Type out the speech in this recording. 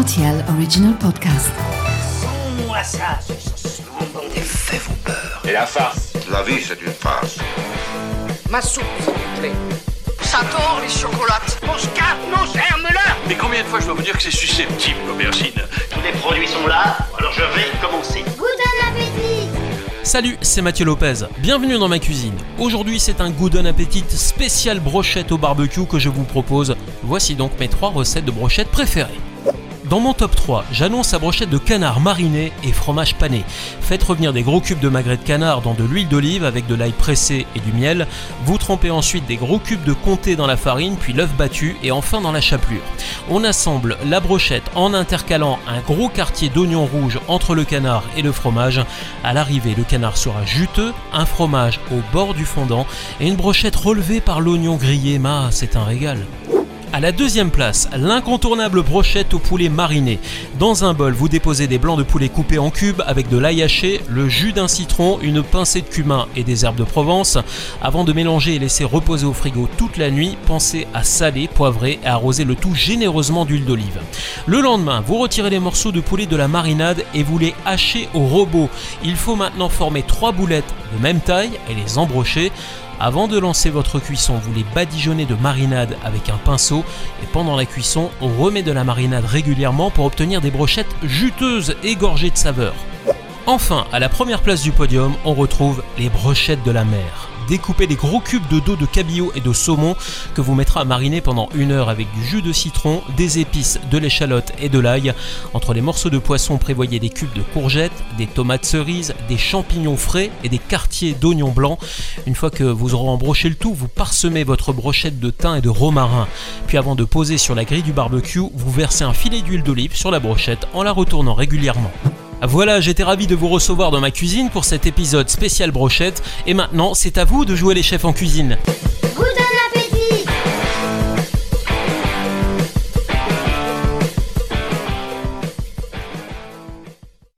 RTL Original Podcast. Moi ça, Les faits vous peur. Et la farce La vie, c'est une farce. Ma soupe, s'il vous plaît. Ça tord, les chocolates. Mon scarpe, mon germe-là Mais combien de fois je dois vous dire que c'est susceptible, l'aubergine Tous les produits sont là, alors je vais commencer. Salut, c'est Mathieu Lopez. Bienvenue dans ma cuisine. Aujourd'hui, c'est un Good Appetit spécial brochette au barbecue que je vous propose. Voici donc mes trois recettes de brochettes préférées. Dans mon top 3, j'annonce la brochette de canard mariné et fromage pané. Faites revenir des gros cubes de magret de canard dans de l'huile d'olive avec de l'ail pressé et du miel. Vous trempez ensuite des gros cubes de comté dans la farine, puis l'œuf battu et enfin dans la chapelure. On assemble la brochette en intercalant un gros quartier d'oignon rouge entre le canard et le fromage. À l'arrivée, le canard sera juteux, un fromage au bord du fondant et une brochette relevée par l'oignon grillé. Ma, c'est un régal. À la deuxième place, l'incontournable brochette au poulet mariné. Dans un bol, vous déposez des blancs de poulet coupés en cubes avec de l'ail haché, le jus d'un citron, une pincée de cumin et des herbes de Provence. Avant de mélanger et laisser reposer au frigo toute la nuit, pensez à saler, poivrer et arroser le tout généreusement d'huile d'olive. Le lendemain, vous retirez les morceaux de poulet de la marinade et vous les hachez au robot. Il faut maintenant former trois boulettes de même taille et les embrocher. Avant de lancer votre cuisson, vous les badigeonnez de marinade avec un pinceau et pendant la cuisson, on remet de la marinade régulièrement pour obtenir des brochettes juteuses et gorgées de saveur. Enfin, à la première place du podium, on retrouve les brochettes de la mer. Découpez des gros cubes de dos de cabillaud et de saumon que vous mettrez à mariner pendant une heure avec du jus de citron, des épices, de l'échalote et de l'ail. Entre les morceaux de poisson, prévoyez des cubes de courgettes, des tomates cerises, des champignons frais et des quartiers d'oignons blancs. Une fois que vous aurez embroché le tout, vous parsemez votre brochette de thym et de romarin. Puis avant de poser sur la grille du barbecue, vous versez un filet d'huile d'olive sur la brochette en la retournant régulièrement. Voilà, j'étais ravi de vous recevoir dans ma cuisine pour cet épisode spécial brochette. Et maintenant, c'est à vous de jouer les chefs en cuisine.